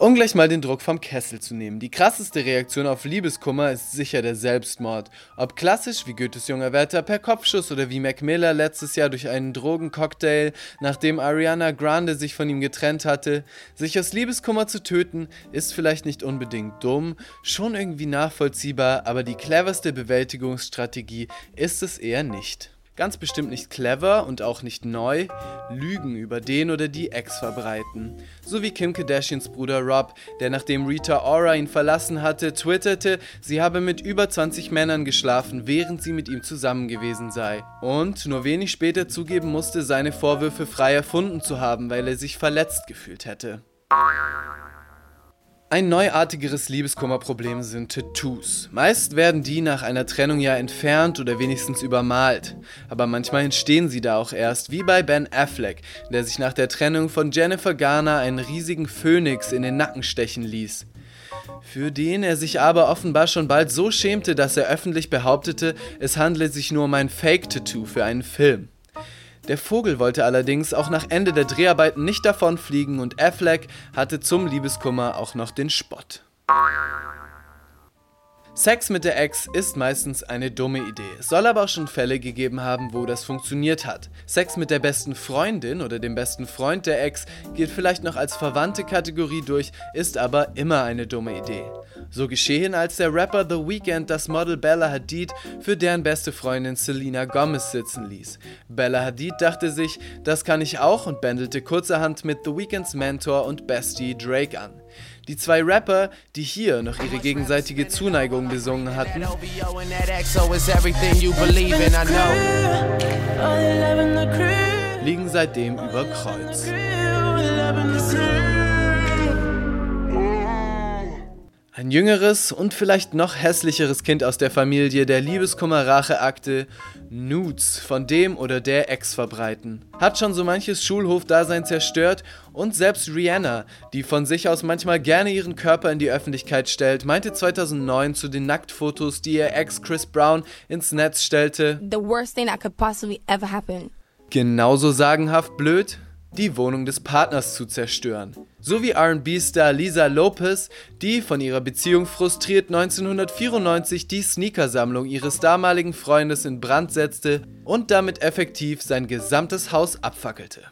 Um gleich mal den Druck vom Kessel zu nehmen. Die krasseste Reaktion auf Liebeskummer ist sicher der Selbstmord. Ob klassisch wie Goethes junger Wärter per Kopfschuss oder wie Mac Miller letztes Jahr durch einen Drogencocktail, nachdem Ariana Grande sich von ihm getrennt hatte. Sich aus Liebeskummer zu töten, ist vielleicht nicht unbedingt dumm, schon irgendwie nachvollziehbar, aber die cleverste Bewältigungsstrategie ist es eher nicht. Ganz bestimmt nicht clever und auch nicht neu, Lügen über den oder die Ex verbreiten. So wie Kim Kardashians Bruder Rob, der nachdem Rita Ora ihn verlassen hatte, twitterte, sie habe mit über 20 Männern geschlafen, während sie mit ihm zusammen gewesen sei. Und nur wenig später zugeben musste, seine Vorwürfe frei erfunden zu haben, weil er sich verletzt gefühlt hätte. Ein neuartigeres Liebeskummerproblem sind Tattoos. Meist werden die nach einer Trennung ja entfernt oder wenigstens übermalt. Aber manchmal entstehen sie da auch erst, wie bei Ben Affleck, der sich nach der Trennung von Jennifer Garner einen riesigen Phönix in den Nacken stechen ließ. Für den er sich aber offenbar schon bald so schämte, dass er öffentlich behauptete, es handle sich nur um ein Fake-Tattoo für einen Film. Der Vogel wollte allerdings auch nach Ende der Dreharbeiten nicht davonfliegen und Affleck hatte zum Liebeskummer auch noch den Spott. Sex mit der Ex ist meistens eine dumme Idee. Es soll aber auch schon Fälle gegeben haben, wo das funktioniert hat. Sex mit der besten Freundin oder dem besten Freund der Ex gilt vielleicht noch als verwandte Kategorie durch, ist aber immer eine dumme Idee. So geschehen, als der Rapper The Weeknd das Model Bella Hadid für deren beste Freundin Selena Gomez sitzen ließ. Bella Hadid dachte sich, das kann ich auch und bändelte kurzerhand mit The Weeknds Mentor und Bestie Drake an. Die zwei Rapper, die hier noch ihre gegenseitige Zuneigung besungen hatten, liegen seitdem über Kreuz. Ein jüngeres und vielleicht noch hässlicheres Kind aus der Familie der Liebeskummer-Racheakte Nudes von dem oder der Ex verbreiten. Hat schon so manches Schulhofdasein zerstört und selbst Rihanna, die von sich aus manchmal gerne ihren Körper in die Öffentlichkeit stellt, meinte 2009 zu den Nacktfotos, die ihr Ex Chris Brown ins Netz stellte, The worst thing that could possibly ever happen. Genauso sagenhaft blöd, die Wohnung des Partners zu zerstören. So wie RB-Star Lisa Lopez, die von ihrer Beziehung frustriert 1994 die Sneakersammlung ihres damaligen Freundes in Brand setzte und damit effektiv sein gesamtes Haus abfackelte.